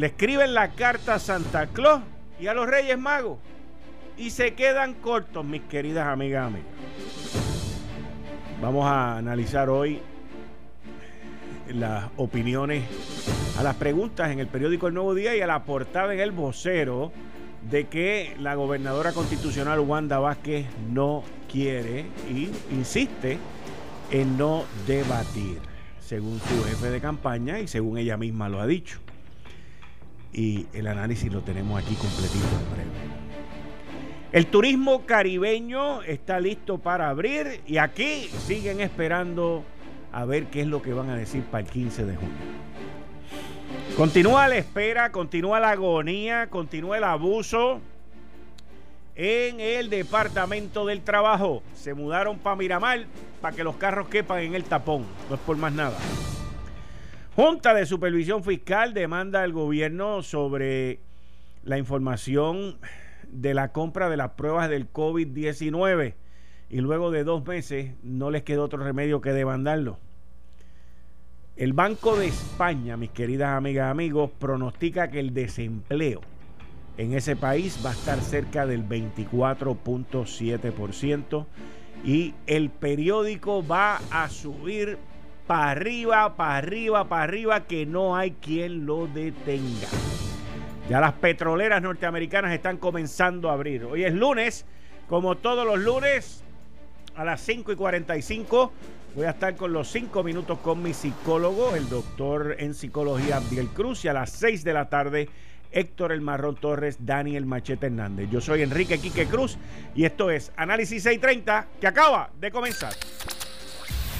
le escriben la carta a Santa Claus y a los Reyes Magos y se quedan cortos, mis queridas amigas amigas. Vamos a analizar hoy las opiniones a las preguntas en el periódico El Nuevo Día y a la portada en el vocero de que la gobernadora constitucional Wanda Vázquez no quiere y insiste en no debatir, según su jefe de campaña y según ella misma lo ha dicho. Y el análisis lo tenemos aquí completito en breve. El turismo caribeño está listo para abrir y aquí siguen esperando a ver qué es lo que van a decir para el 15 de junio. Continúa la espera, continúa la agonía, continúa el abuso en el Departamento del Trabajo. Se mudaron para Miramar para que los carros quepan en el tapón. No es por más nada. Junta de Supervisión Fiscal demanda al gobierno sobre la información de la compra de las pruebas del COVID-19 y luego de dos meses no les quedó otro remedio que demandarlo. El Banco de España, mis queridas amigas y amigos, pronostica que el desempleo en ese país va a estar cerca del 24.7% y el periódico va a subir para arriba, para arriba, para arriba, que no hay quien lo detenga. Ya las petroleras norteamericanas están comenzando a abrir. Hoy es lunes, como todos los lunes, a las 5 y 45. Voy a estar con los 5 minutos con mi psicólogo, el doctor en psicología Abdiel Cruz, y a las 6 de la tarde Héctor El Marrón Torres, Daniel Machete Hernández. Yo soy Enrique Quique Cruz y esto es Análisis 630 que acaba de comenzar.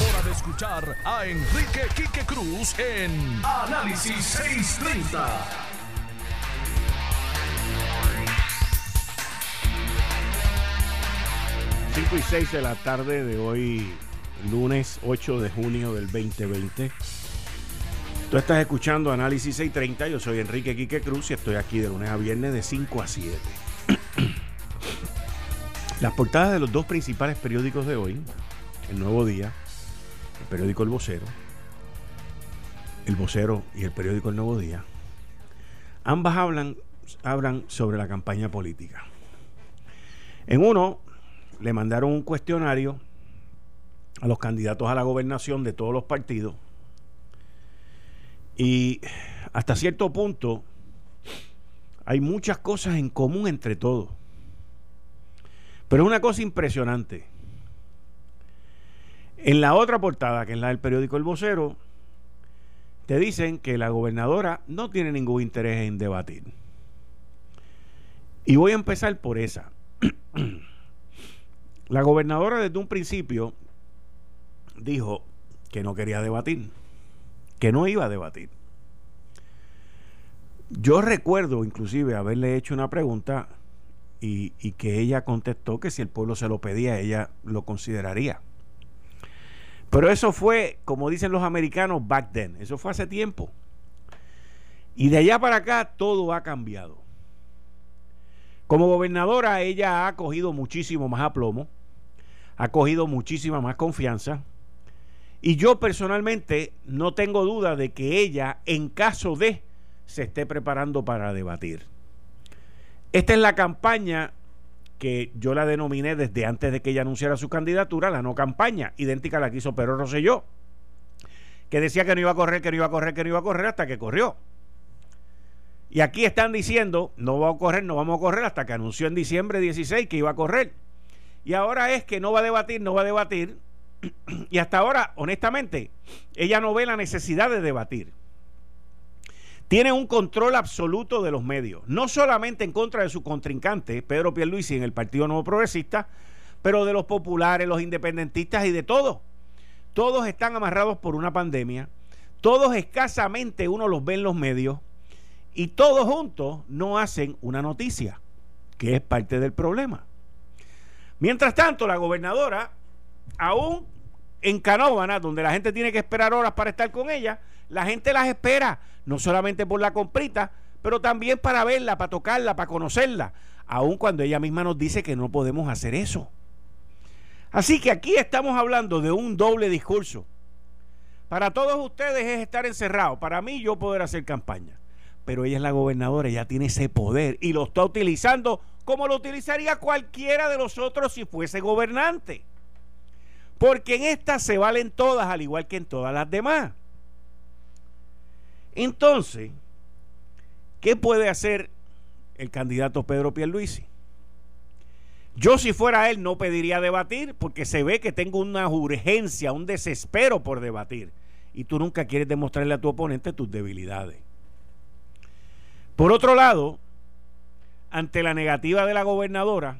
hora de escuchar a Enrique Quique Cruz en Análisis 630. Cinco y 6 de la tarde de hoy, lunes 8 de junio del 2020. Tú estás escuchando Análisis 630, yo soy Enrique Quique Cruz y estoy aquí de lunes a viernes de 5 a 7. Las portadas de los dos principales periódicos de hoy, El Nuevo Día, el periódico El Vocero, El Vocero y el periódico El Nuevo Día, ambas hablan, hablan sobre la campaña política. En uno, le mandaron un cuestionario a los candidatos a la gobernación de todos los partidos y hasta cierto punto hay muchas cosas en común entre todos. Pero es una cosa impresionante. En la otra portada, que es la del periódico El Vocero, te dicen que la gobernadora no tiene ningún interés en debatir. Y voy a empezar por esa. la gobernadora desde un principio dijo que no quería debatir que no iba a debatir. Yo recuerdo inclusive haberle hecho una pregunta y, que ella contestó que si el pueblo se lo pedía, ella lo consideraría. Pero eso fue, como dicen los americanos, back then. Eso fue hace tiempo. Y de allá para acá todo ha cambiado. Como gobernadora ella ha cogido muchísimo más aplomo, ha cogido muchísima más confianza y yo personalmente no tengo duda de que ella, en caso de, se esté preparando para debatir. Esta es la campaña que yo la denominé desde antes de que ella anunciara su candidatura, la no campaña, idéntica a la que hizo Pedro Rosselló, que decía que no iba a correr, que no iba a correr, que no iba a correr hasta que corrió. Y aquí están diciendo, no va a correr, no vamos a correr hasta que anunció en diciembre 16 que iba a correr. Y ahora es que no va a debatir, no va a debatir. Y hasta ahora, honestamente, ella no ve la necesidad de debatir. Tiene un control absoluto de los medios, no solamente en contra de su contrincante, Pedro Pierluisi, en el Partido Nuevo Progresista, pero de los populares, los independentistas y de todos. Todos están amarrados por una pandemia, todos escasamente uno los ve en los medios y todos juntos no hacen una noticia, que es parte del problema. Mientras tanto, la gobernadora, aún en Canóvana, donde la gente tiene que esperar horas para estar con ella, la gente las espera, no solamente por la comprita, pero también para verla, para tocarla, para conocerla, aun cuando ella misma nos dice que no podemos hacer eso. Así que aquí estamos hablando de un doble discurso. Para todos ustedes es estar encerrado, para mí yo poder hacer campaña. Pero ella es la gobernadora, ella tiene ese poder y lo está utilizando como lo utilizaría cualquiera de nosotros si fuese gobernante. Porque en esta se valen todas, al igual que en todas las demás. Entonces, ¿qué puede hacer el candidato Pedro Pierluisi? Yo si fuera él no pediría debatir porque se ve que tengo una urgencia, un desespero por debatir. Y tú nunca quieres demostrarle a tu oponente tus debilidades. Por otro lado, ante la negativa de la gobernadora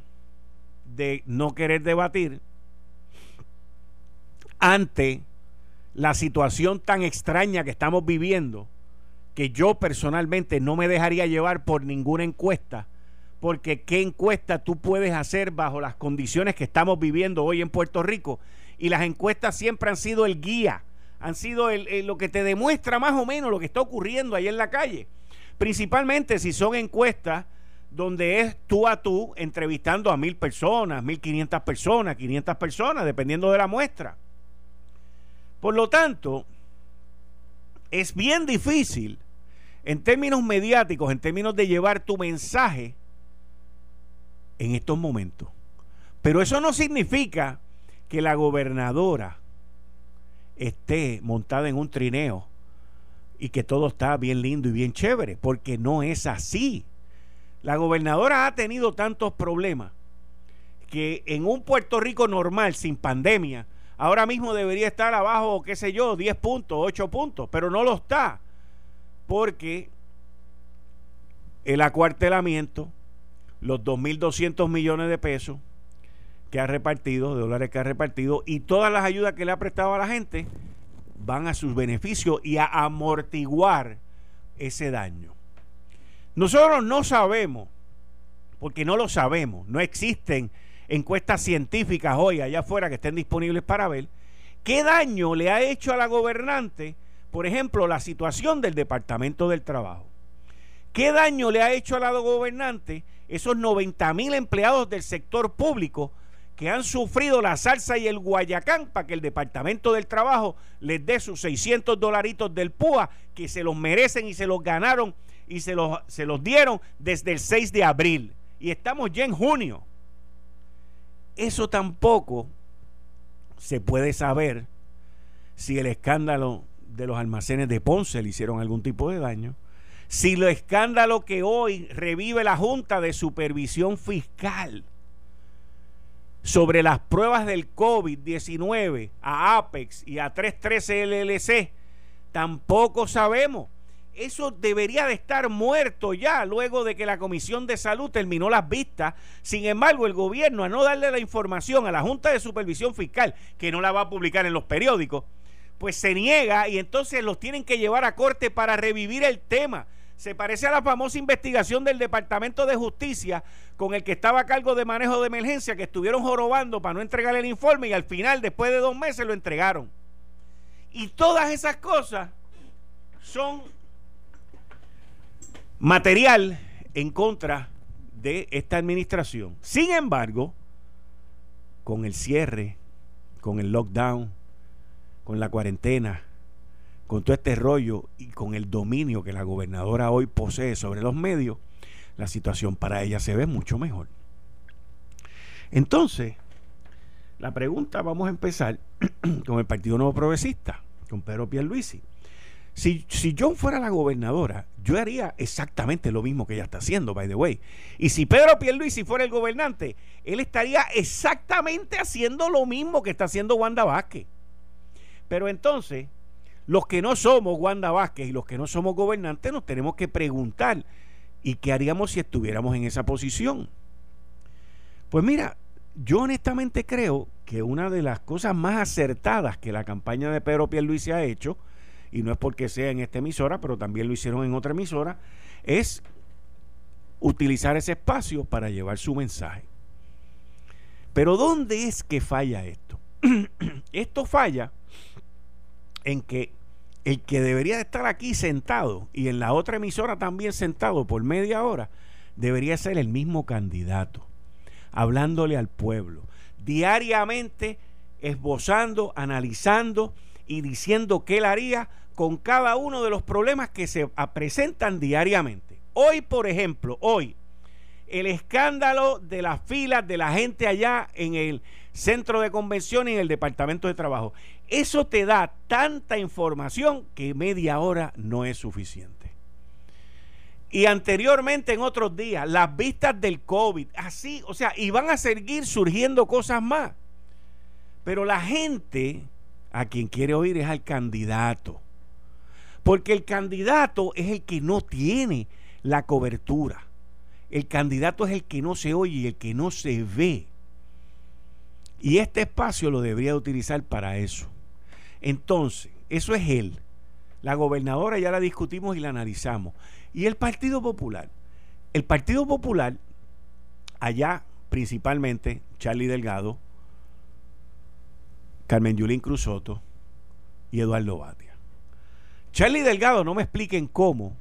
de no querer debatir, ante la situación tan extraña que estamos viviendo, que yo personalmente no me dejaría llevar por ninguna encuesta, porque qué encuesta tú puedes hacer bajo las condiciones que estamos viviendo hoy en Puerto Rico. Y las encuestas siempre han sido el guía, han sido lo que te demuestra más o menos lo que está ocurriendo ahí en la calle. Principalmente si son encuestas donde es tú a tú entrevistando a mil personas, mil quinientas personas, quinientas personas, dependiendo de la muestra. Por lo tanto, es bien difícil en términos mediáticos, en términos de llevar tu mensaje en estos momentos. Pero eso no significa que la gobernadora esté montada en un trineo y que todo está bien lindo y bien chévere, porque no es así. La gobernadora ha tenido tantos problemas que en un Puerto Rico normal, sin pandemia, ahora mismo debería estar abajo, qué sé yo, 10 puntos, 8 puntos, pero no lo está porque el acuartelamiento, los 2.200 millones de pesos que ha repartido, de dólares que ha repartido, y todas las ayudas que le ha prestado a la gente, van a sus beneficios y a amortiguar ese daño. Nosotros no sabemos, porque no lo sabemos, no existen encuestas científicas hoy allá afuera que estén disponibles para ver, qué daño le ha hecho a la gobernante por ejemplo, la situación del Departamento del Trabajo. ¿Qué daño le ha hecho al lado gobernante esos 90 mil empleados del sector público que han sufrido la salsa y el guayacán para que el Departamento del Trabajo les dé sus 600 dolaritos del PUA que se los merecen y se los ganaron y se los, se los dieron desde el 6 de abril? Y estamos ya en junio. Eso tampoco se puede saber si el escándalo de los almacenes de Ponce le hicieron algún tipo de daño, si lo escándalo que hoy revive la Junta de Supervisión Fiscal sobre las pruebas del COVID-19 a Apex y a 313 LLC, tampoco sabemos. Eso debería de estar muerto ya luego de que la Comisión de Salud terminó las vistas. Sin embargo, el gobierno, a no darle la información a la Junta de Supervisión Fiscal, que no la va a publicar en los periódicos, pues se niega y entonces los tienen que llevar a corte para revivir el tema. Se parece a la famosa investigación del Departamento de Justicia con el que estaba a cargo de manejo de emergencia, que estuvieron jorobando para no entregar el informe y al final, después de dos meses, lo entregaron. Y todas esas cosas son material en contra de esta administración. Sin embargo, con el cierre, con el lockdown, con la cuarentena, con todo este rollo y con el dominio que la gobernadora hoy posee sobre los medios, la situación para ella se ve mucho mejor. Entonces, la pregunta vamos a empezar con el Partido Nuevo Progresista, con Pedro Pierluisi. Si, si John fuera la gobernadora, yo haría exactamente lo mismo que ella está haciendo, by the way. Y si Pedro Pierluisi fuera el gobernante, él estaría exactamente haciendo lo mismo que está haciendo Wanda Vázquez. Pero entonces, los que no somos Wanda Vázquez y los que no somos gobernantes nos tenemos que preguntar, ¿y qué haríamos si estuviéramos en esa posición? Pues mira, yo honestamente creo que una de las cosas más acertadas que la campaña de Pedro Pierluisi ha hecho y no es porque sea en esta emisora, pero también lo hicieron en otra emisora, es utilizar ese espacio para llevar su mensaje. Pero ¿dónde es que falla esto? esto falla en que el que debería estar aquí sentado y en la otra emisora también sentado por media hora, debería ser el mismo candidato, hablándole al pueblo, diariamente esbozando, analizando y diciendo qué él haría con cada uno de los problemas que se presentan diariamente. Hoy, por ejemplo, hoy, el escándalo de las filas de la gente allá en el centro de convención y en el departamento de trabajo. Eso te da tanta información que media hora no es suficiente. Y anteriormente en otros días, las vistas del COVID, así, o sea, y van a seguir surgiendo cosas más. Pero la gente a quien quiere oír es al candidato. Porque el candidato es el que no tiene la cobertura. El candidato es el que no se oye y el que no se ve. Y este espacio lo debería utilizar para eso. Entonces, eso es él. La gobernadora ya la discutimos y la analizamos. Y el Partido Popular. El Partido Popular, allá principalmente, Charlie Delgado, Carmen Yulín Cruzoto y Eduardo Bate. Charlie Delgado, no me expliquen cómo,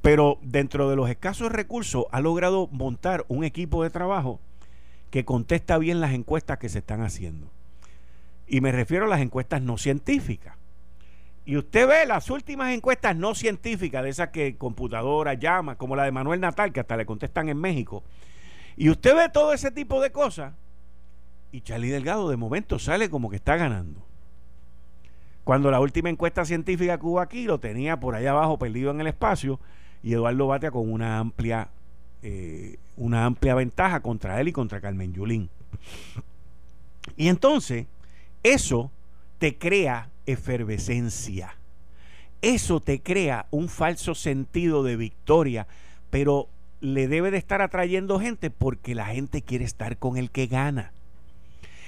pero dentro de los escasos recursos ha logrado montar un equipo de trabajo que contesta bien las encuestas que se están haciendo. Y me refiero a las encuestas no científicas. Y usted ve las últimas encuestas no científicas, de esas que computadora llama, como la de Manuel Natal, que hasta le contestan en México. Y usted ve todo ese tipo de cosas. Y Charlie Delgado de momento sale como que está ganando. Cuando la última encuesta científica que hubo aquí lo tenía por allá abajo perdido en el espacio y Eduardo Batea con una amplia, eh, una amplia ventaja contra él y contra Carmen Yulín. Y entonces, eso te crea efervescencia. Eso te crea un falso sentido de victoria, pero le debe de estar atrayendo gente porque la gente quiere estar con el que gana.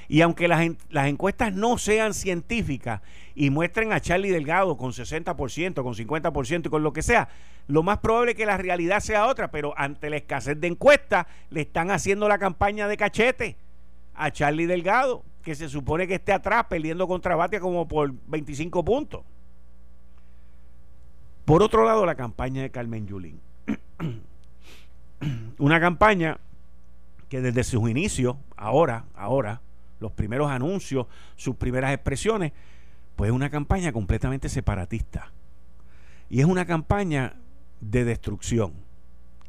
Y aunque las, las, encuestas no sean científicas y muestren a Charlie Delgado con 60%, con 50% y con lo que sea, lo más probable es que la realidad sea otra, pero ante la escasez de encuestas le están haciendo la campaña de cachete a Charlie Delgado, que se supone que esté atrás perdiendo contra Batia como por 25 puntos. Por otro lado, la campaña de Carmen Yulín. Una campaña que desde sus inicios, ahora, ahora, los primeros anuncios, sus primeras expresiones, pues es una campaña completamente separatista. Y es una campaña de destrucción.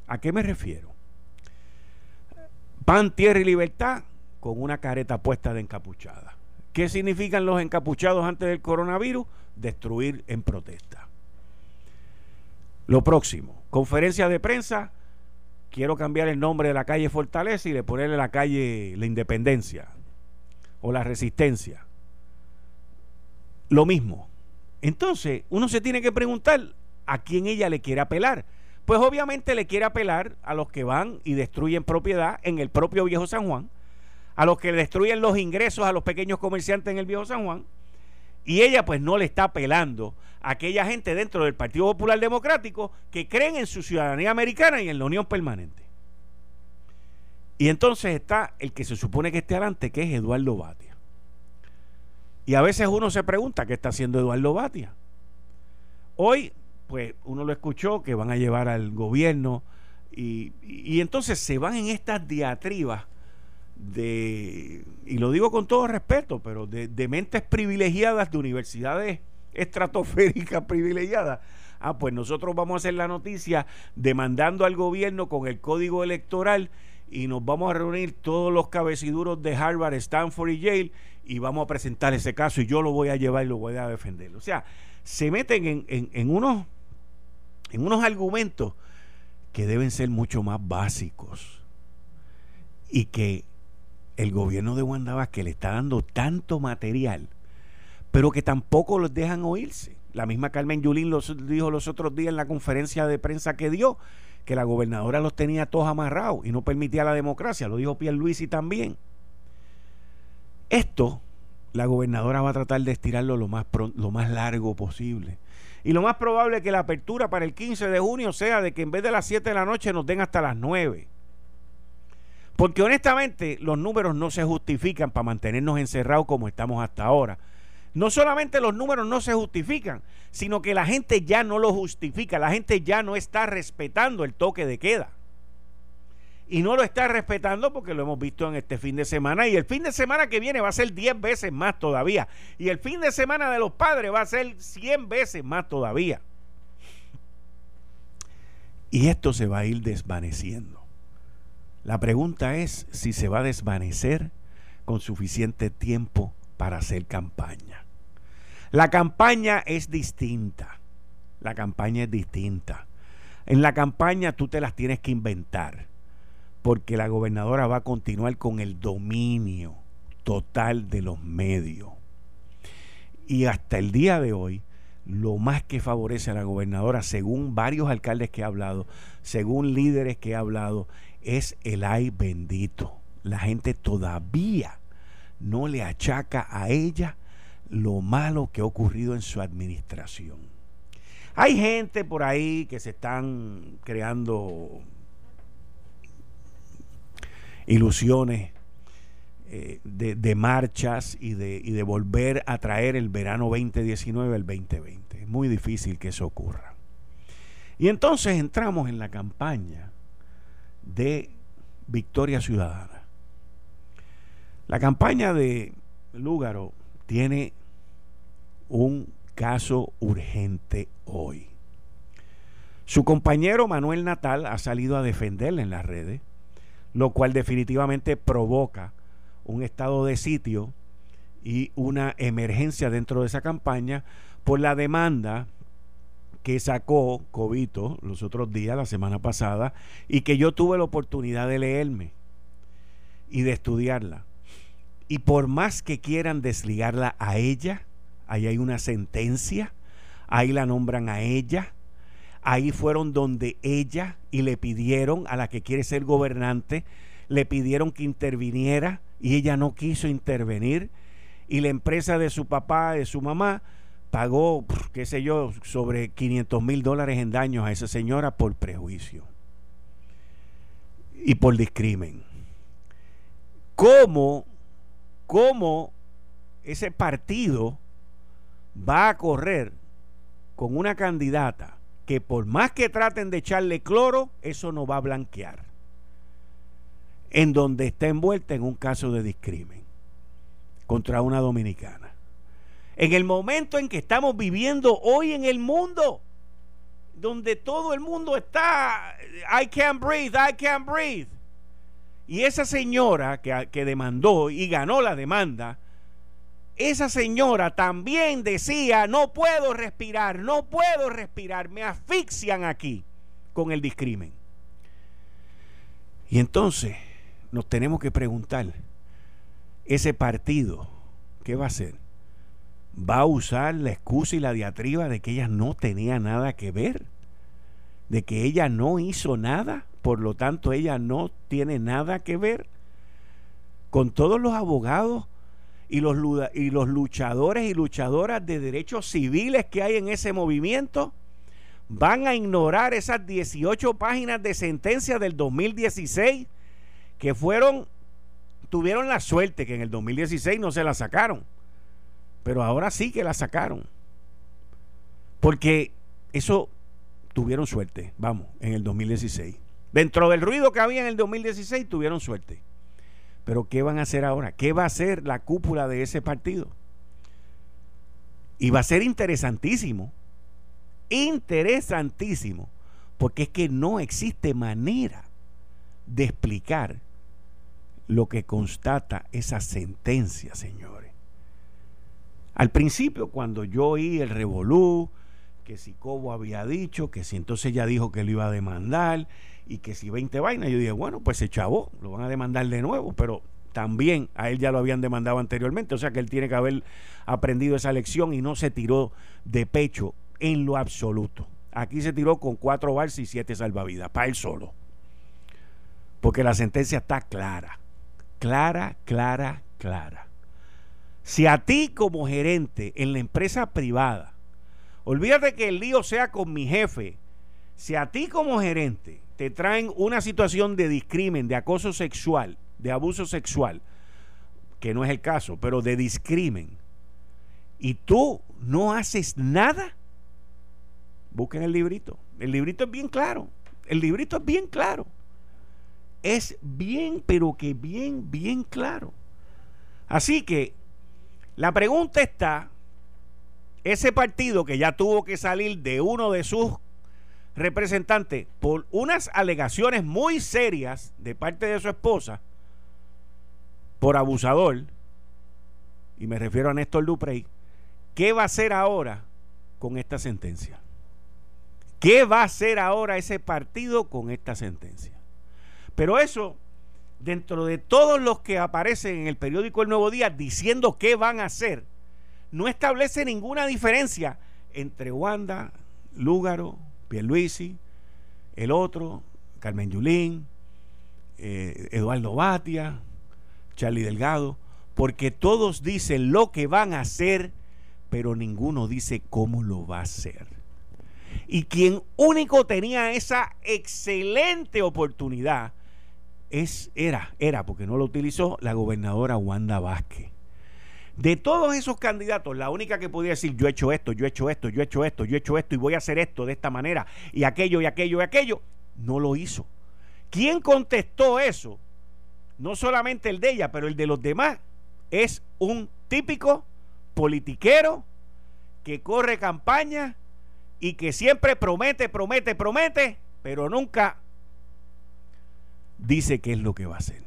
¿A qué me refiero? Pan, tierra y libertad con una careta puesta de encapuchada. ¿Qué significan los encapuchados antes del coronavirus? Destruir en protesta. Lo próximo, conferencia de prensa. Quiero cambiar el nombre de la calle Fortaleza y le ponerle la calle La Independencia o la resistencia. Lo mismo. Entonces, uno se tiene que preguntar a quién ella le quiere apelar. Pues obviamente le quiere apelar a los que van y destruyen propiedad en el propio Viejo San Juan, a los que destruyen los ingresos a los pequeños comerciantes en el Viejo San Juan, y ella pues no le está apelando a aquella gente dentro del Partido Popular Democrático que creen en su ciudadanía americana y en la unión permanente. Y entonces está el que se supone que esté adelante, que es Eduardo Batia. Y a veces uno se pregunta qué está haciendo Eduardo Batia. Hoy, pues uno lo escuchó que van a llevar al gobierno y, y entonces se van en estas diatribas de, y lo digo con todo respeto, pero de, de mentes privilegiadas, de universidades estratosféricas privilegiadas. Ah, pues nosotros vamos a hacer la noticia demandando al gobierno con el código electoral y nos vamos a reunir todos los cabeciduros de Harvard, Stanford y Yale y vamos a presentar ese caso y yo lo voy a llevar y lo voy a defender. O sea, se meten en, unos, en unos argumentos que deben ser mucho más básicos y que el gobierno de Wanda que le está dando tanto material, pero que tampoco los dejan oírse. La misma Carmen Yulín lo dijo los otros días en la conferencia de prensa que dio, que la gobernadora los tenía todos amarrados y no permitía la democracia, lo dijo Pierluisi también. Esto, la gobernadora va a tratar de estirarlo lo más, lo más largo posible. Y lo más probable es que la apertura para el 15 de junio sea de que en vez de las 7 de la noche nos den hasta las 9. Porque honestamente los números no se justifican para mantenernos encerrados como estamos hasta ahora. No solamente los números no se justifican, sino que la gente ya no lo justifica, la gente ya no está respetando el toque de queda. Y no lo está respetando porque lo hemos visto en este fin de semana y el fin de semana que viene va a ser 10 veces más todavía. Y el fin de semana de los padres va a ser 100 veces más todavía. Y esto se va a ir desvaneciendo. La pregunta es si se va a desvanecer con suficiente tiempo para hacer campaña. La campaña es distinta. La campaña es distinta. En la campaña tú te las tienes que inventar, porque la gobernadora va a continuar con el dominio total de los medios. Y hasta el día de hoy, lo más que favorece a la gobernadora, según varios alcaldes que he hablado, según líderes que he hablado, es el ay bendito. La gente todavía no le achaca a ella lo malo que ha ocurrido en su administración. Hay gente por ahí que se están creando ilusiones eh, de, marchas y de, y de volver a traer el verano 2019 al 2020. Es muy difícil que eso ocurra. Y entonces entramos en la campaña de Victoria Ciudadana. La campaña de Lúgaro tiene un caso urgente hoy. Su compañero Manuel Natal ha salido a defenderle en las redes, lo cual definitivamente provoca un estado de sitio y una emergencia dentro de esa campaña por la demanda que sacó Cobito los otros días, la semana pasada, y que yo tuve la oportunidad de leerme y de estudiarla. Y por más que quieran desligarla a ella, ahí hay una sentencia, ahí la nombran a ella, ahí fueron donde ella y le pidieron a la que quiere ser gobernante, le pidieron que interviniera y ella no quiso intervenir y la empresa de su papá, de su mamá, pagó, qué sé yo, sobre 500 mil dólares en daños a esa señora por prejuicio y por discrimen. ¿Cómo cómo ese partido va a correr con una candidata que por más que traten de echarle cloro, eso no va a blanquear. En donde está envuelta en un caso de discrimen contra una dominicana. En el momento en que estamos viviendo hoy en el mundo, donde todo el mundo está, I can't breathe, I can't breathe. Y esa señora que, demandó y ganó la demanda, esa señora también decía, no puedo respirar, no puedo respirar, me asfixian aquí con el discrimen. Y entonces nos tenemos que preguntar, ese partido, ¿qué va a hacer? ¿Va a usar la excusa y la diatriba de que ella no tenía nada que ver? ¿De que ella no hizo nada? Por lo tanto ella no tiene nada que ver con todos los abogados y los, y los luchadores y luchadoras de derechos civiles que hay en ese movimiento. Van a ignorar esas 18 páginas de sentencia del 2016 que fueron, tuvieron la suerte que en el 2016 no se la sacaron, pero ahora sí que la sacaron. Porque eso tuvieron suerte, vamos, en el 2016. Dentro del ruido que había en el 2016 tuvieron suerte. Pero ¿qué van a hacer ahora? ¿Qué va a hacer la cúpula de ese partido? Y va a ser interesantísimo. Interesantísimo. Porque es que no existe manera de explicar lo que constata esa sentencia, señores. Al principio, cuando yo oí el revolú, que si Cobo había dicho, que si entonces ya dijo que lo iba a demandar y que si 20 vainas, yo dije, bueno, pues se chavó, lo van a demandar de nuevo, pero también a él ya lo habían demandado anteriormente, o sea que él tiene que haber aprendido esa lección y no se tiró de pecho en lo absoluto. Aquí se tiró con cuatro bars y siete salvavidas, para él solo. Porque la sentencia está clara, clara, clara, clara. Si a ti como gerente en la empresa privada Olvídate que el lío sea con mi jefe. Si a ti como gerente te traen una situación de discrimen, de acoso sexual, de abuso sexual, que no es el caso, pero de discrimen, y tú no haces nada, busquen el librito. El librito es bien claro. El librito es bien claro. Es bien, pero que bien, bien claro. Así que la pregunta está ese partido que ya tuvo que salir de uno de sus representantes por unas alegaciones muy serias de parte de su esposa por abusador, y me refiero a Néstor Duprey, ¿qué va a hacer ahora con esta sentencia? ¿Qué va a hacer ahora ese partido con esta sentencia? Pero eso, dentro de todos los que aparecen en el periódico El Nuevo Día diciendo qué van a hacer, no establece ninguna diferencia entre Wanda, Lúgaro, Pierluisi, el otro, Carmen Yulín, eh, Eduardo Batia, Charlie Delgado, porque todos dicen lo que van a hacer, pero ninguno dice cómo lo va a hacer. Y quien único tenía esa excelente oportunidad es, era, era, porque no lo utilizó, la gobernadora Wanda Vázquez. De todos esos candidatos, la única que podía decir yo he hecho esto, yo he hecho esto, yo he hecho esto, yo he hecho esto y voy a hacer esto de esta manera y aquello y aquello y aquello, no lo hizo. ¿Quién contestó eso? No solamente el de ella, pero el de los demás. Es un típico politiquero que corre campaña y que siempre promete, promete, promete, pero nunca dice qué es lo que va a hacer.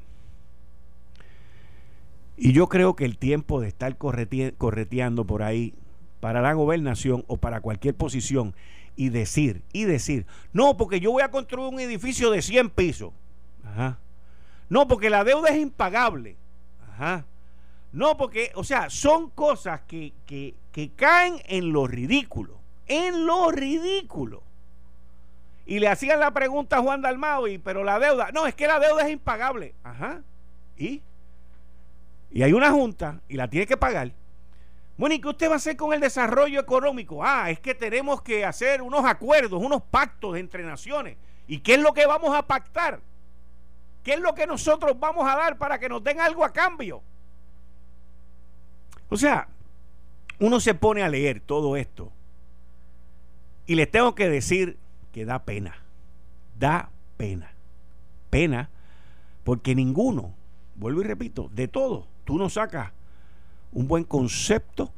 Y yo creo que el tiempo de estar correteando por ahí para la gobernación o para cualquier posición y decir, y decir, no, porque yo voy a construir un edificio de 100 pisos. Ajá. No, porque la deuda es impagable. Ajá. No, porque, o sea, son cosas que, que, caen en lo ridículo. En lo ridículo. Y le hacían la pregunta a Juan Dalmao, y, pero la deuda, no, es que la deuda es impagable. Ajá. ¿Y? Y hay una junta y la tiene que pagar. Bueno, ¿y qué usted va a hacer con el desarrollo económico? Ah, es que tenemos que hacer unos acuerdos, unos pactos entre naciones. ¿Y qué es lo que vamos a pactar? ¿Qué es lo que nosotros vamos a dar para que nos den algo a cambio? O sea, uno se pone a leer todo esto y les tengo que decir que da pena. Da pena. Pena porque ninguno, vuelvo y repito, de todos tú no sacas un buen concepto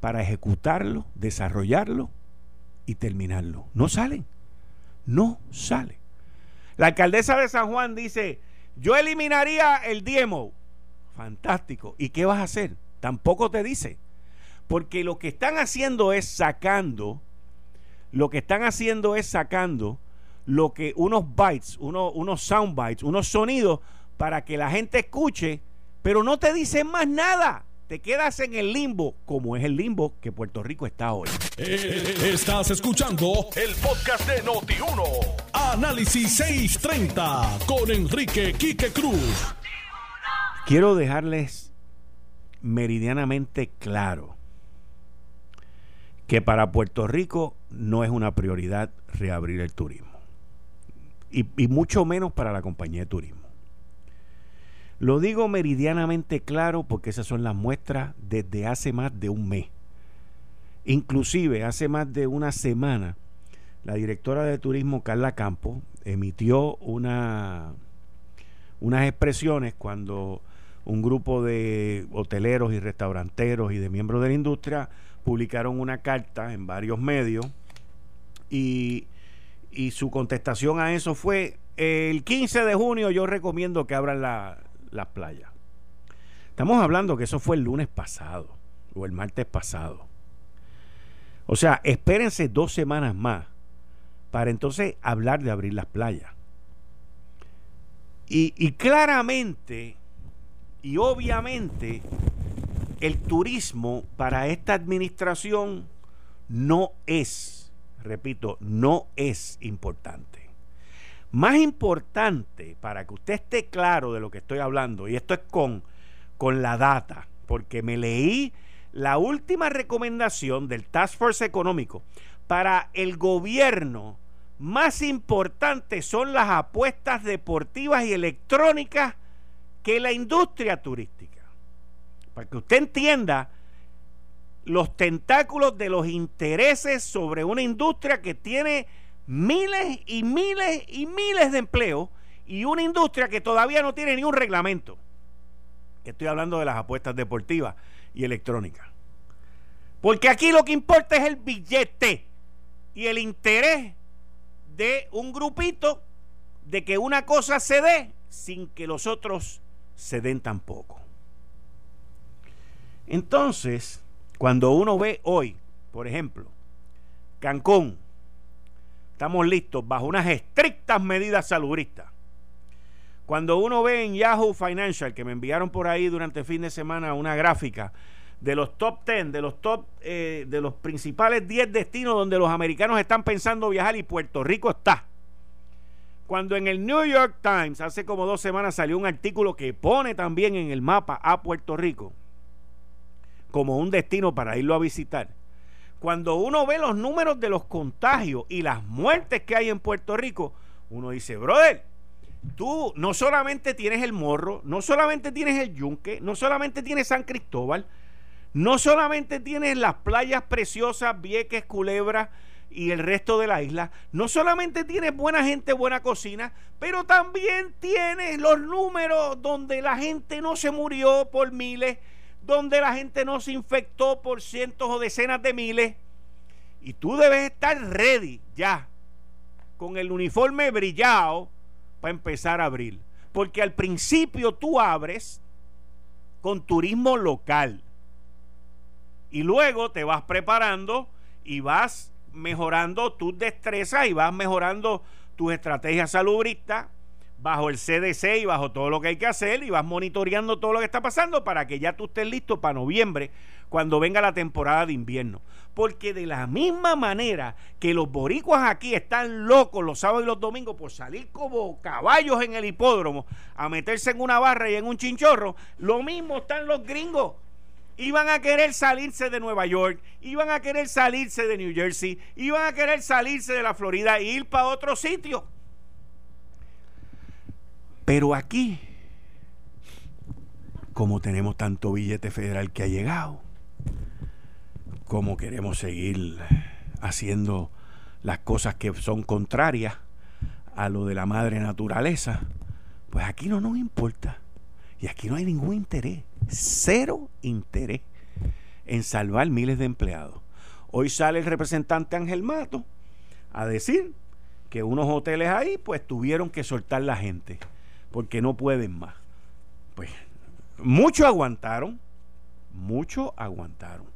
para ejecutarlo, desarrollarlo y terminarlo. No salen. No sale. La alcaldesa de San Juan dice, yo eliminaría el diemo. Fantástico. ¿Y qué vas a hacer? Tampoco te dice. Porque lo que están haciendo es sacando, lo que están haciendo es sacando lo que unos bytes, unos, unos sound bytes, unos sonidos para que la gente escuche pero no te dicen más nada. Te quedas en el limbo, como es el limbo que Puerto Rico está hoy. Eh, estás escuchando el podcast de Noti1. Análisis 630 con Enrique Quique Cruz. Quiero dejarles meridianamente claro que para Puerto Rico no es una prioridad reabrir el turismo. Y, y mucho menos para la compañía de turismo. Lo digo meridianamente claro porque esas son las muestras desde hace más de un mes. Inclusive hace más de una semana, la directora de turismo Carla Campo emitió una, unas expresiones cuando un grupo de hoteleros y restauranteros y de miembros de la industria publicaron una carta en varios medios y, y su contestación a eso fue el 15 de junio yo recomiendo que abran la, las playas. Estamos hablando que eso fue el lunes pasado o el martes pasado. O sea, espérense dos semanas más para entonces hablar de abrir las playas. Y, y claramente y obviamente el turismo para esta administración no es, repito, no es importante. Más importante, para que usted esté claro de lo que estoy hablando, y esto es con, con la data, porque me leí la última recomendación del Task Force Económico para el gobierno más importante son las apuestas deportivas y electrónicas que la industria turística. Para que usted entienda los tentáculos de los intereses sobre una industria que tiene miles y miles y miles de empleos y una industria que todavía no tiene ni un reglamento. Estoy hablando de las apuestas deportivas y electrónicas. Porque aquí lo que importa es el billete y el interés de un grupito de que una cosa se dé sin que los otros se den tampoco. Entonces, cuando uno ve hoy, por ejemplo, Cancún, estamos listos bajo unas estrictas medidas salubristas. Cuando uno ve en Yahoo Financial, que me enviaron por ahí durante el fin de semana una gráfica de los top 10, de los top, eh, de los principales 10 destinos donde los americanos están pensando viajar y Puerto Rico está. Cuando en el New York Times hace como dos semanas salió un artículo que pone también en el mapa a Puerto Rico como un destino para irlo a visitar. Cuando uno ve los números de los contagios y las muertes que hay en Puerto Rico, uno dice, brother, tú no solamente tienes el morro, no solamente tienes el yunque, no solamente tienes San Cristóbal, no solamente tienes las playas preciosas, Vieques, Culebra y el resto de la isla, no solamente tienes buena gente, buena cocina, pero también tienes los números donde la gente no se murió por miles, donde la gente no se infectó por cientos o decenas de miles. Y tú debes estar ready ya, con el uniforme brillado, para empezar a abrir. Porque al principio tú abres con turismo local y luego te vas preparando y vas mejorando tus destrezas y vas mejorando tus estrategias salubristas bajo el CDC y bajo todo lo que hay que hacer y vas monitoreando todo lo que está pasando para que ya tú estés listo para noviembre cuando venga la temporada de invierno. Porque de la misma manera que los boricuas aquí están locos los sábados y los domingos por salir como caballos en el hipódromo a meterse en una barra y en un chinchorro, lo mismo están los gringos iban a querer salirse de Nueva York, iban a querer salirse de New Jersey, iban a querer salirse de la Florida e ir para otro sitio. Pero aquí, como tenemos tanto billete federal que ha llegado, como queremos seguir haciendo las cosas que son contrarias a lo de la madre naturaleza, pues aquí no nos importa. Y aquí no hay ningún interés, cero interés en salvar miles de empleados. Hoy sale el representante Ángel Mato a decir que unos hoteles ahí pues tuvieron que soltar la gente porque no pueden más. Pues muchos aguantaron, muchos aguantaron.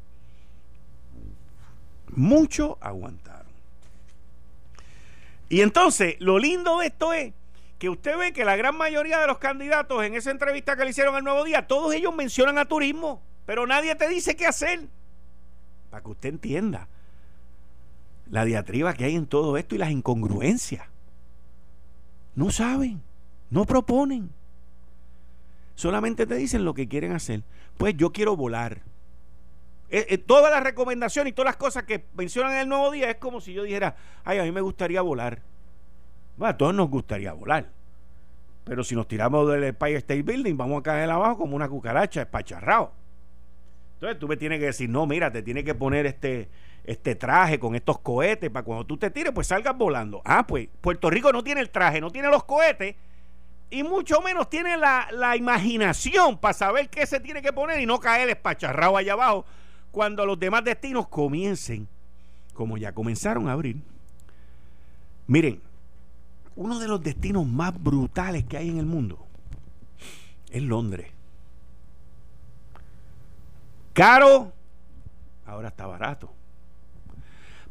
Muchos aguantaron. Y entonces, lo lindo de esto es que usted ve que la gran mayoría de los candidatos en esa entrevista que le hicieron al Nuevo Día, todos ellos mencionan a turismo, pero nadie te dice qué hacer. Para que usted entienda la diatriba que hay en todo esto y las incongruencias. No saben, no proponen. Solamente te dicen lo que quieren hacer. Pues yo quiero volar. Eh, eh, todas las recomendaciones y todas las cosas que mencionan en el Nuevo Día es como si yo dijera, ay, a mí me gustaría volar. Bueno, a todos nos gustaría volar. Pero si nos tiramos del Empire State Building, vamos a caer abajo como una cucaracha, espacharrado. Entonces tú me tienes que decir, no, mira, te tienes que poner este, este traje con estos cohetes para cuando tú te tires, pues salgas volando. Ah, pues Puerto Rico no tiene el traje, no tiene los cohetes y mucho menos tiene la, la imaginación para saber qué se tiene que poner y no caer espacharrado allá abajo cuando los demás destinos comiencen, como ya comenzaron a abrir. Miren, uno de los destinos más brutales que hay en el mundo es Londres. Caro, ahora está barato.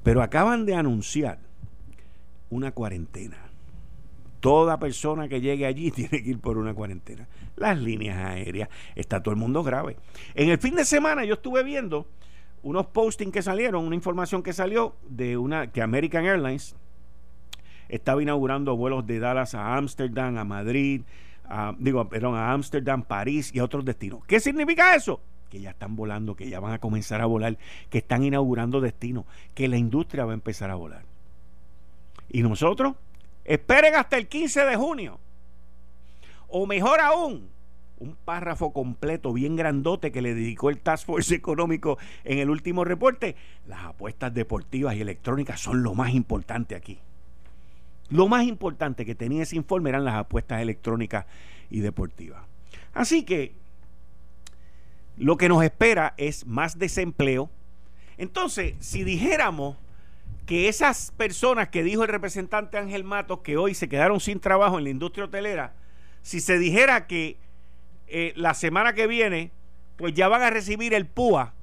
Pero acaban de anunciar una cuarentena. Toda persona que llegue allí tiene que ir por una cuarentena. Las líneas aéreas, está todo el mundo grave. En el fin de semana yo estuve viendo unos postings que salieron, una información que salió de una que American Airlines estaba inaugurando vuelos de Dallas a Ámsterdam, a Madrid, a, digo, perdón, a Ámsterdam, París y a otros destinos. ¿Qué significa eso? Que ya están volando, que ya van a comenzar a volar, que están inaugurando destinos, que la industria va a empezar a volar. Y nosotros Esperen hasta el 15 de junio. O mejor aún, un párrafo completo, bien grandote, que le dedicó el Task Force Económico en el último reporte. Las apuestas deportivas y electrónicas son lo más importante aquí. Lo más importante que tenía ese informe eran las apuestas electrónicas y deportivas. Así que lo que nos espera es más desempleo. Entonces, si dijéramos que esas personas que dijo el representante Ángel Matos que hoy se quedaron sin trabajo en la industria hotelera, si se dijera que eh, la semana que viene, pues ya van a recibir el PUA,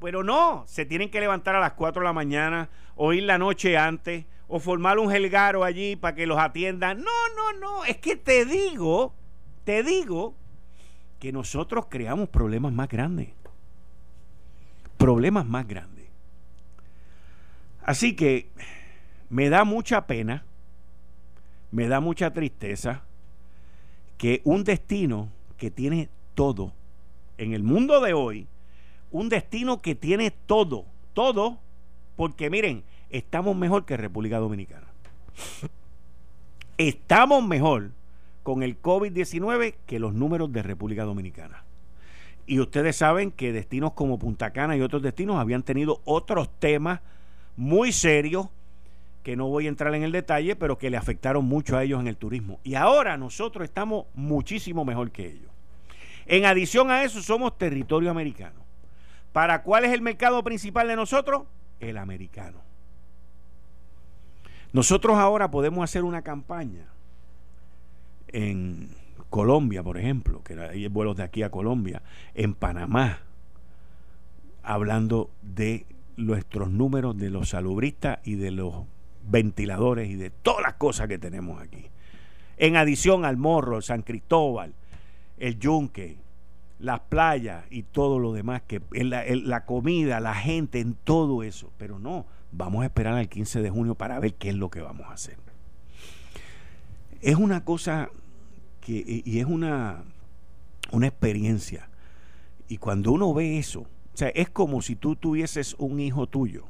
pero no, se tienen que levantar a las 4 de la mañana o ir la noche antes o formar un gelgaro allí para que los atiendan. No, no, no, es que te digo, te digo que nosotros creamos problemas más grandes. Problemas más grandes. Así que me da mucha pena, me da mucha tristeza que un destino que tiene todo en el mundo de hoy, un destino que tiene todo, todo, porque miren, estamos mejor que República Dominicana. Estamos mejor con el COVID-19 que los números de República Dominicana. Y ustedes saben que destinos como Punta Cana y otros destinos habían tenido otros temas muy serios que no voy a entrar en el detalle, pero que le afectaron mucho a ellos en el turismo. Y ahora nosotros estamos muchísimo mejor que ellos. En adición a eso, somos territorio americano. ¿Para cuál es el mercado principal de nosotros? El americano. Nosotros ahora podemos hacer una campaña en Colombia, por ejemplo, que hay vuelos de aquí a Colombia, en Panamá, hablando de nuestros números de los salubristas y de los ventiladores y de todas las cosas que tenemos aquí. En adición al morro, San Cristóbal, el yunque, las playas y todo lo demás, que la, la comida, la gente, en todo eso. Pero no, vamos a esperar al 15 de junio para ver qué es lo que vamos a hacer. Es una cosa que, y es una, una experiencia. Y cuando uno ve eso, sea, es como si tú tuvieses un hijo tuyo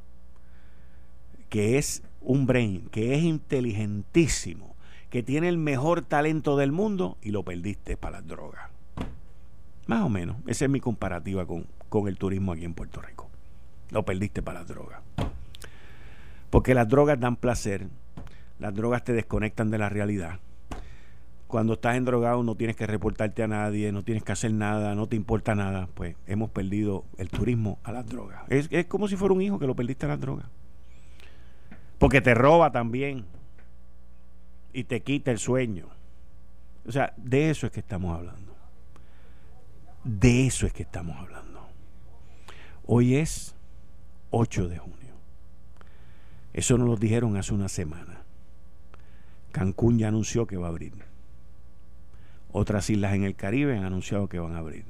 que es un brain, que es inteligentísimo, que tiene el mejor talento del mundo y lo perdiste para las drogas. Más o menos, esa es mi comparativa con, con el turismo aquí en Puerto Rico. Lo perdiste para las drogas. Porque las drogas dan placer, las drogas te desconectan de la realidad cuando estás en drogado no tienes que reportarte a nadie, no tienes que hacer nada, no te importa nada, pues hemos perdido el turismo a las drogas. Es, es como si fuera un hijo que lo perdiste a las drogas. Porque te roba también y te quita el sueño. O sea, de eso es que estamos hablando. De eso es que estamos hablando. Hoy es 8 de junio. Eso nos lo dijeron hace una semana. Cancún ya anunció que va a abrir. Otras islas en el Caribe han anunciado que van a abrir.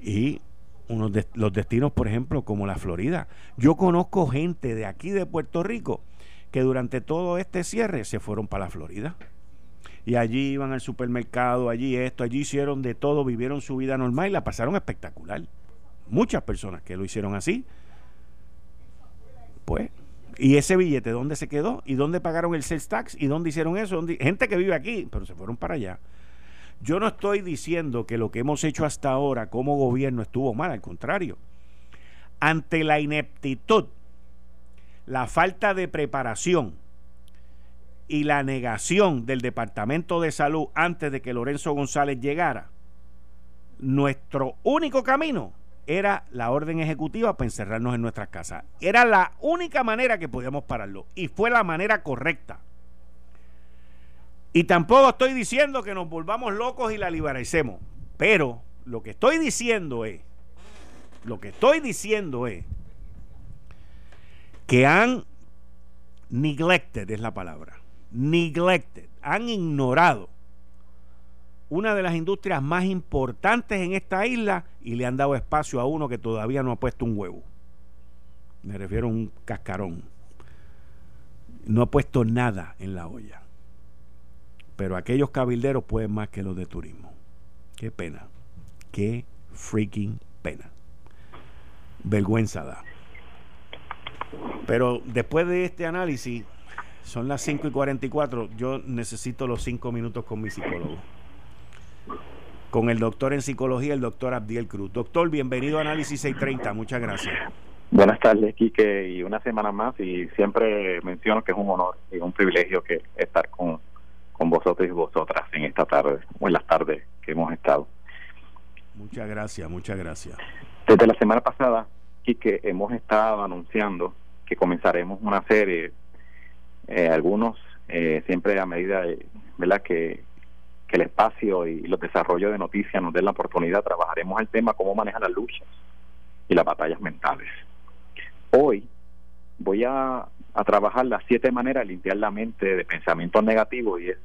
Y unos de, los destinos, por ejemplo, como la Florida. Yo conozco gente de aquí de Puerto Rico que durante todo este cierre se fueron para la Florida. Y allí iban al supermercado, allí esto, allí hicieron de todo, vivieron su vida normal y la pasaron espectacular. Muchas personas que lo hicieron así. Pues, ¿y ese billete dónde se quedó? ¿Y dónde pagaron el sales tax? ¿Y dónde hicieron eso? Gente que vive aquí, pero se fueron para allá. Yo no estoy diciendo que lo que hemos hecho hasta ahora como gobierno estuvo mal, al contrario. Ante la ineptitud, la falta de preparación y la negación del Departamento de Salud antes de que Lorenzo González llegara, nuestro único camino era la orden ejecutiva para encerrarnos en nuestras casas. Era la única manera que podíamos pararlo y fue la manera correcta. Y tampoco estoy diciendo que nos volvamos locos y la liberecemos. Pero lo que estoy diciendo es, lo que estoy diciendo es que han neglected, es la palabra, neglected, han ignorado una de las industrias más importantes en esta isla y le han dado espacio a uno que todavía no ha puesto un huevo. Me refiero a un cascarón. No ha puesto nada en la olla. Pero aquellos cabilderos pueden más que los de turismo. Qué pena. Qué freaking pena. Vergüenza da. Pero después de este análisis, son las 5 y 44, yo necesito los 5 minutos con mi psicólogo. Con el doctor en psicología, el doctor Abdiel Cruz. Doctor, bienvenido a Análisis 630. Muchas gracias. Buenas tardes, Quique, y una semana más. Y siempre menciono que es un honor y un privilegio que estar con, con vosotros y vosotras en esta tarde, o en las tardes que hemos estado. Muchas gracias, muchas gracias. Desde la semana pasada, Quique, hemos estado anunciando que comenzaremos una serie, eh, algunos eh, siempre a medida de, ¿verdad? Que, que el espacio y los desarrollos de noticias nos den la oportunidad, trabajaremos el tema cómo manejar las luchas y las batallas mentales. Hoy voy a, a trabajar las siete maneras de limpiar la mente de pensamientos negativos y es,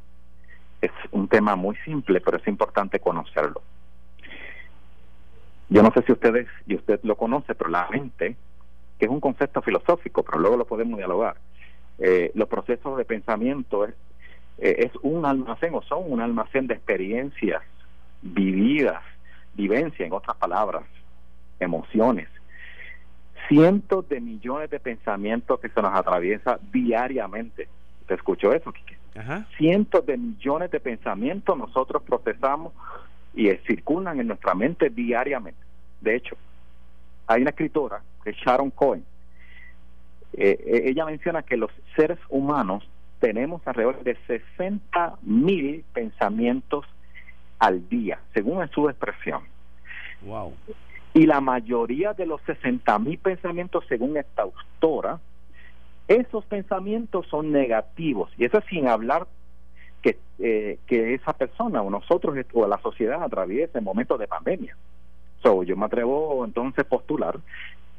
es un tema muy simple, pero es importante conocerlo. Yo no sé si ustedes y usted lo conoce, pero la mente, que es un concepto filosófico, pero luego lo podemos dialogar. Eh, los procesos de pensamiento es eh, es un almacén o son un almacén de experiencias vividas, vivencia, en otras palabras, emociones. Cientos de millones de pensamientos que se nos atraviesa diariamente. ¿Te escuchó eso, Cientos de millones de pensamientos nosotros procesamos y circulan en nuestra mente diariamente. De hecho, hay una escritora, que es Sharon Cohen, eh, eh, ella menciona que los seres humanos tenemos alrededor de 60 mil pensamientos al día, según su expresión. Wow. Y la mayoría de los 60 mil pensamientos, según esta autora, esos pensamientos son negativos. Y eso sin hablar que, eh, que esa persona o nosotros o la sociedad atraviesa en momentos de pandemia. So, yo me atrevo entonces a postular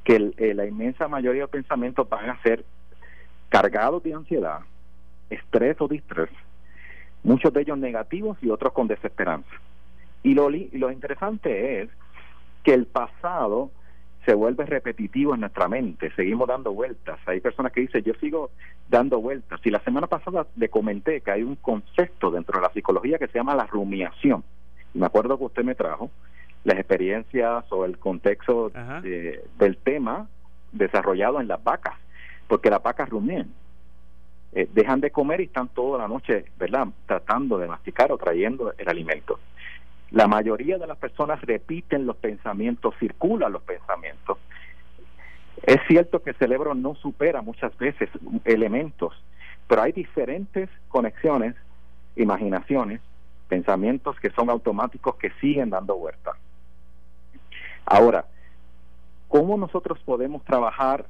que eh, la inmensa mayoría de pensamientos van a ser cargados de ansiedad, estrés o distrés, muchos de ellos negativos y otros con desesperanza. Y lo, lo interesante es que el pasado se vuelve repetitivo en nuestra mente, seguimos dando vueltas. Hay personas que dicen, yo sigo dando vueltas. Y la semana pasada le comenté que hay un concepto dentro de la psicología que se llama la rumiación. Y me acuerdo que usted me trajo las experiencias o el contexto del tema desarrollado en las vacas, porque las vacas rumían. Eh, dejan de comer y están toda la noche, ¿verdad?, tratando de masticar o trayendo el alimento. La mayoría de las personas repiten los pensamientos, circulan los pensamientos. Es cierto que el cerebro no supera muchas veces elementos, pero hay diferentes conexiones, imaginaciones, pensamientos que son automáticos que siguen dando vuelta. Ahora, ¿cómo nosotros podemos trabajar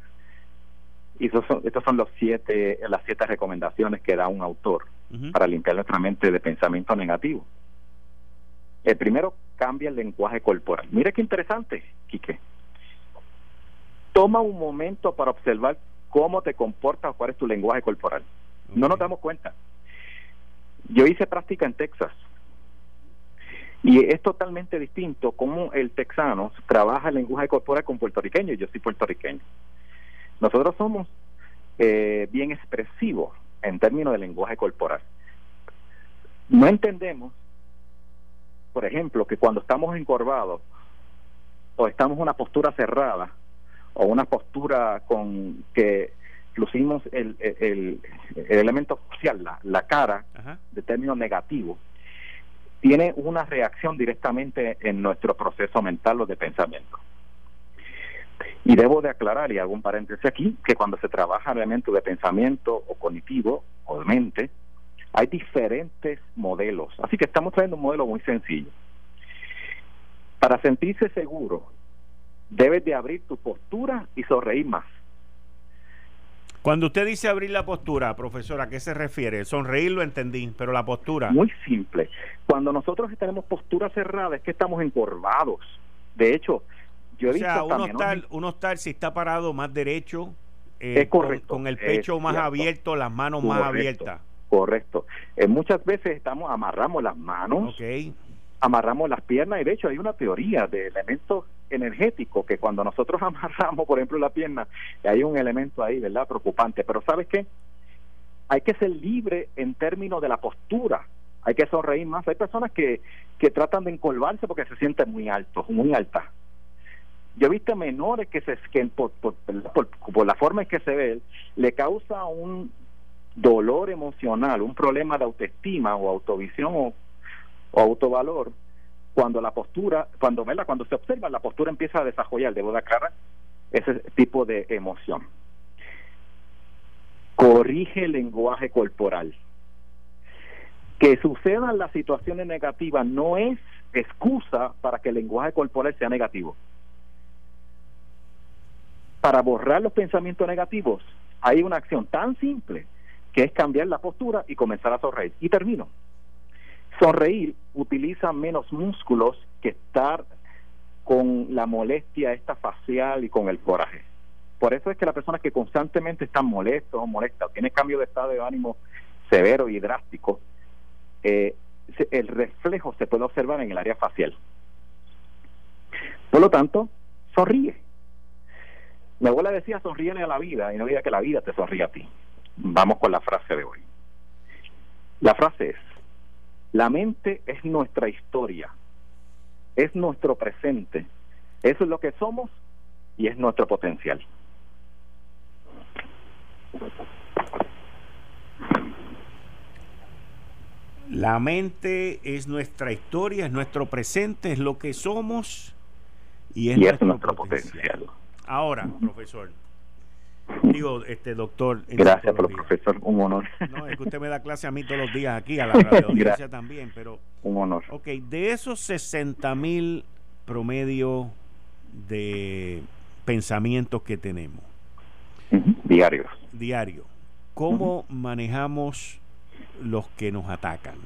y estos son, estos son los siete, las siete recomendaciones que da un autor para limpiar nuestra mente de pensamiento negativo. El primero, cambia el lenguaje corporal. Mire qué interesante, Quique. Toma un momento para observar cómo te comportas o cuál es tu lenguaje corporal. No nos damos cuenta. Yo hice práctica en Texas y es totalmente distinto cómo el texano trabaja el lenguaje corporal con puertorriqueño. Yo soy puertorriqueño. Nosotros somos eh, bien expresivos en términos de lenguaje corporal. No entendemos, por ejemplo, que cuando estamos encorvados o estamos en una postura cerrada o una postura con que lucimos el, el, elemento social, la, la cara, de términos negativos, tiene una reacción directamente en nuestro proceso mental o de pensamiento. Y debo de aclarar, y hago un paréntesis aquí, que cuando se trabaja elementos de pensamiento o cognitivo o de mente, hay diferentes modelos. Así que estamos trayendo un modelo muy sencillo. Para sentirse seguro, debes de abrir tu postura y sonreír más. Cuando usted dice abrir la postura, profesora, ¿a qué se refiere? Sonreír lo entendí, pero la postura. Muy simple. Cuando nosotros tenemos postura cerrada es que estamos encorvados. De hecho, yo he o sea, uno está, si está parado más derecho, eh, Con, el pecho más abierto, las manos más abiertas. Correcto. Eh, muchas veces estamos amarramos las manos, amarramos las piernas y de hecho hay una teoría de elementos energéticos que cuando nosotros amarramos, por ejemplo, la pierna, hay un elemento ahí, ¿verdad? Preocupante. Pero ¿sabes qué? Hay que ser libre en términos de la postura. Hay que sonreír más. Hay personas que, que tratan de encolvarse porque se sienten muy altos, muy altas. Yo he visto menores que, se, que por, por, por, la forma en que se ve, le causa un dolor emocional, un problema de autoestima o autovisión o, autovalor, cuando la postura, cuando cuando se observa, la postura empieza a desarrollar de la cara ese tipo de emoción. Corrige el lenguaje corporal. Que sucedan las situaciones negativas no es excusa para que el lenguaje corporal sea negativo. Para borrar los pensamientos negativos hay una acción tan simple que es cambiar la postura y comenzar a sonreír. Y termino. Sonreír utiliza menos músculos que estar con la molestia esta facial y con el coraje. Por eso es que las personas que constantemente están molestos o molestas, tienen cambio de estado de ánimo severo y drástico, eh, el reflejo se puede observar en el área facial. Por lo tanto, sonríe. Mi abuela decía sonríele a la vida y no diga que la vida te sonríe a ti. Vamos con la frase de hoy. La frase es, la mente es nuestra historia, es nuestro presente, eso es lo que somos y es nuestro potencial. La mente es nuestra historia, es nuestro presente, es lo que somos y es, nuestro, potencial. Ahora, profesor, Digo, este doctor. Gracias, profesor, un honor. No, es que usted me da clase a mí todos los días aquí, a la radio también, pero. Un honor. Ok, de esos 60 mil promedio de pensamientos que tenemos. Diarios. Diario. ¿Cómo manejamos los que nos atacan?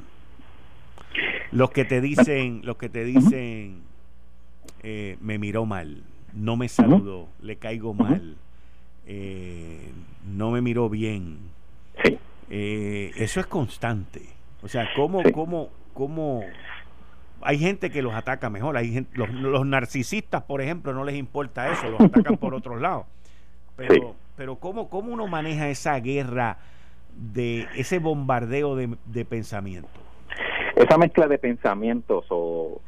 Los que te dicen, los que te dicen, eh, me miró mal, no me saludó, le caigo mal eh, no me miró bien. Eh, eso es constante. O sea, ¿cómo, cómo, cómo hay gente que los ataca mejor? Hay gente, los, narcisistas, por ejemplo, no les importa eso, los atacan por otros lados. Pero, pero ¿cómo, ¿cómo uno maneja esa guerra de ese bombardeo de, de pensamiento? Esa mezcla de pensamientos o,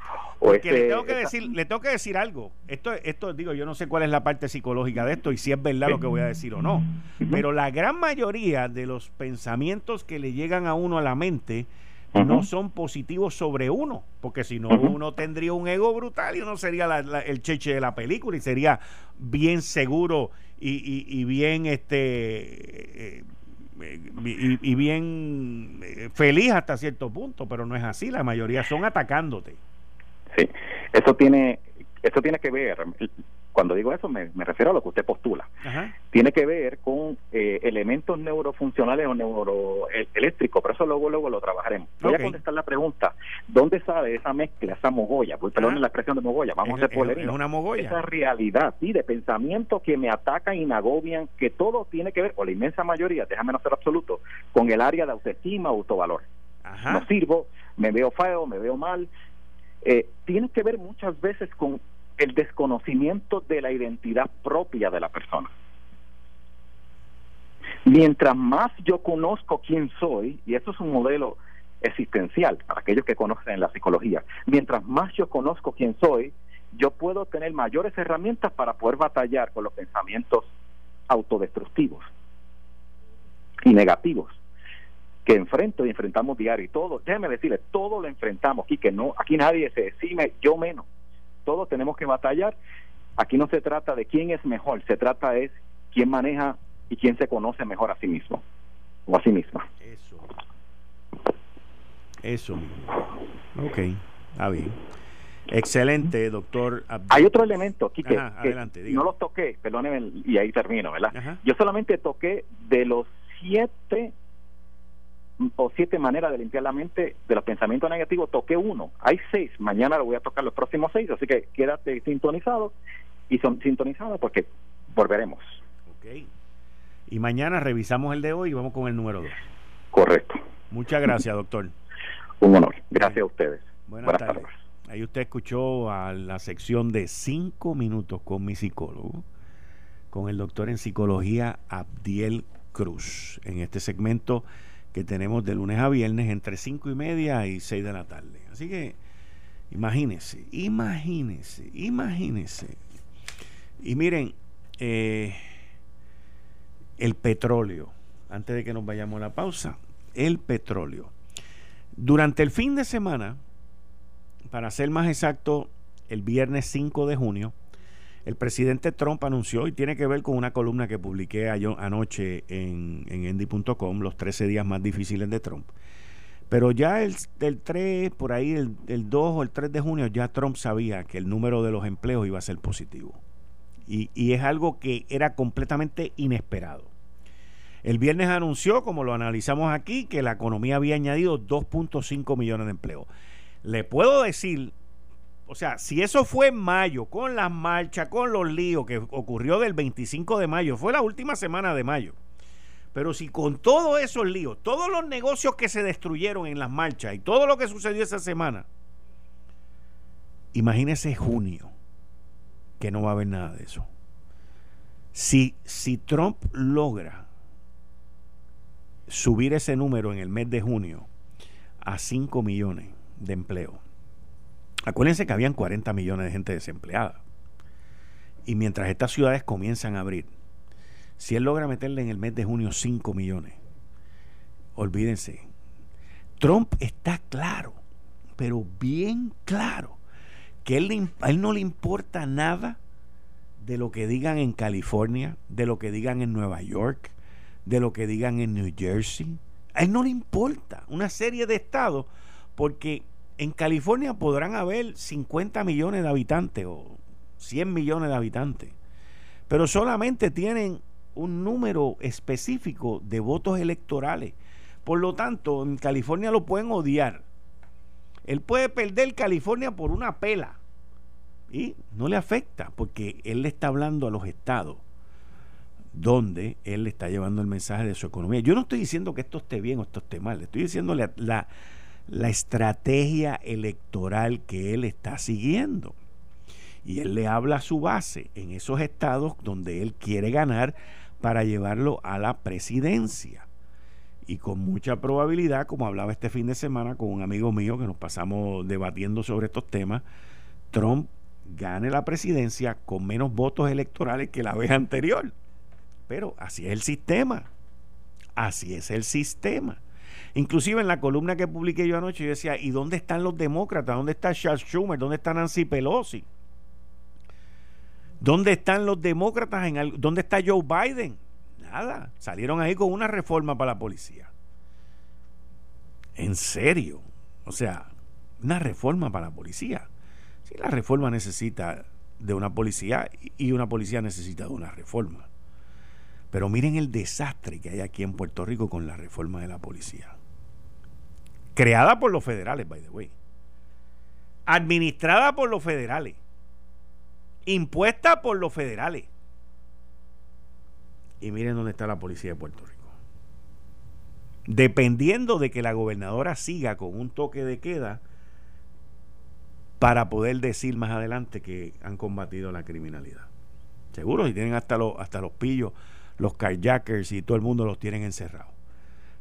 porque le tengo que decir, le tengo que decir algo. Esto, esto digo, yo no sé cuál es la parte psicológica de esto y si es verdad lo que voy a decir o no. Pero la gran mayoría de los pensamientos que le llegan a uno a la mente no son positivos sobre uno, porque si no uno tendría un ego brutal y uno sería el cheche de la película y sería bien seguro y, bien este eh, y, y, bien eh, feliz hasta cierto punto, pero no es así. La mayoría son atacándote. Sí, eso tiene, eso tiene que ver, cuando digo eso me, refiero a lo que usted postula, tiene que ver con eh, elementos neurofuncionales o neuroeléctricos, pero eso luego luego lo trabajaremos. Voy a contestar la pregunta, ¿dónde sale esa mezcla, esa mogolla? Pues perdón la expresión de mogolla, vamos a hacer Es una mogolla. Esa realidad, sí, de pensamientos que me atacan y me agobian, que todo tiene que ver, o la inmensa mayoría, déjame no ser absoluto, con el área de autoestima, autovalor. No sirvo, me veo feo, me veo mal, eh, tiene que ver muchas veces con el desconocimiento de la identidad propia de la persona. Mientras más yo conozco quién soy, y esto es un modelo existencial para aquellos que conocen la psicología, mientras más yo conozco quién soy, yo puedo tener mayores herramientas para poder batallar con los pensamientos autodestructivos y negativos que enfrento y enfrentamos diario y todo, déjeme decirle, todo lo enfrentamos aquí, que no, aquí nadie se decime yo menos, todos tenemos que batallar, aquí no se trata de quién es mejor, se trata es quién maneja y quién se conoce mejor a sí mismo o a sí misma. Eso. Eso. Ok, está bien. Excelente, doctor. Hay otro elemento, aquí que adelante, no lo toqué, perdóneme, y ahí termino, ¿verdad? Yo solamente toqué de los siete o siete maneras de limpiar la mente de los pensamientos negativos, toqué uno. Hay seis, mañana lo voy a tocar los próximos seis, así que quédate sintonizado y son sintonizados porque volveremos. Ok. Y mañana revisamos el de hoy y vamos con el número dos. Correcto. Muchas gracias, doctor. Un honor. Gracias a ustedes. Buenas, tardes. Ahí usted escuchó a la sección de cinco minutos con mi psicólogo, con el doctor en psicología Abdiel Cruz, en este segmento que tenemos de lunes a viernes entre cinco y media y seis de la tarde. Así que imagínense, imagínense, imagínense. Y miren, eh, el petróleo, antes de que nos vayamos a la pausa, el petróleo. Durante el fin de semana, para ser más exacto, el viernes 5 de junio, el presidente Trump anunció, y tiene que ver con una columna que publiqué anoche en, en los 13 días más difíciles de Trump. Pero ya el, 3, por ahí el, el 2 o el 3 de junio, ya Trump sabía que el número de los empleos iba a ser positivo. Y, y es algo que era completamente inesperado. El viernes anunció, como lo analizamos aquí, que la economía había añadido 2.5 millones de empleos. Le puedo decir, o sea, si eso fue en mayo, con las marchas, con los líos que ocurrió del 25 de mayo, fue la última semana de mayo. Pero si con todos esos líos, todos los negocios que se destruyeron en las marchas y todo lo que sucedió esa semana, imagínese junio, que no va a haber nada de eso. Si, si Trump logra subir ese número en el mes de junio a 5 millones, de empleo. Acuérdense que habían 40 millones de gente desempleada. Y mientras estas ciudades comienzan a abrir, si él logra meterle en el mes de junio 5 millones, olvídense, Trump está claro, pero bien claro, que él, a él no le importa nada de lo que digan en California, de lo que digan en Nueva York, de lo que digan en New Jersey. A él no le importa una serie de estados porque en California podrán haber 50 millones de habitantes o 100 millones de habitantes, pero solamente tienen un número específico de votos electorales. Por lo tanto, en California lo pueden odiar. Él puede perder California por una pela y no le afecta porque él le está hablando a los estados donde él le está llevando el mensaje de su economía. Yo no estoy diciendo que esto esté bien o esto esté mal, estoy diciéndole la, la estrategia electoral que él está siguiendo. Y él le habla a su base en esos estados donde él quiere ganar para llevarlo a la presidencia. Y con mucha probabilidad, como hablaba este fin de semana con un amigo mío que nos pasamos debatiendo sobre estos temas, Trump gane la presidencia con menos votos electorales que la vez anterior. Pero así es el sistema. Así es el sistema. Inclusive en la columna que publiqué yo anoche, yo decía, ¿y dónde están los demócratas? ¿Dónde está Charles Schumer? ¿Dónde está Nancy Pelosi? ¿Dónde están los demócratas? En ¿Dónde está Joe Biden? Nada. Salieron ahí con una reforma para la policía. En serio. O sea, una reforma para la policía. Si la reforma necesita de una policía y una policía necesita de una reforma. Pero miren el desastre que hay aquí en Puerto Rico con la reforma de la policía creada por los federales, by the way, administrada por los federales, impuesta por los federales. Y miren dónde está la policía de Puerto Rico. Dependiendo de que la gobernadora siga con un toque de queda para poder decir más adelante que han combatido la criminalidad. Seguro, y tienen hasta los, hasta los pillos, los carjackers y todo el mundo los tienen encerrados.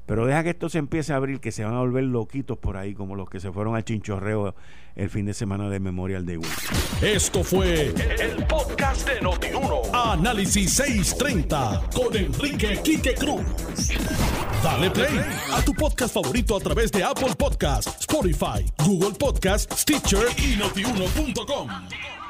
Pero deja que esto se empiece a abrir, que se van a volver loquitos por ahí, como los que se fueron al chinchorreo el fin de semana de Memorial Day Week. Esto fue el, podcast de Notiuno. Análisis 630 con Enrique Quique Cruz. Dale play a tu podcast favorito a través de Apple Podcasts, Spotify, Google Podcasts, Stitcher y notiuno.com.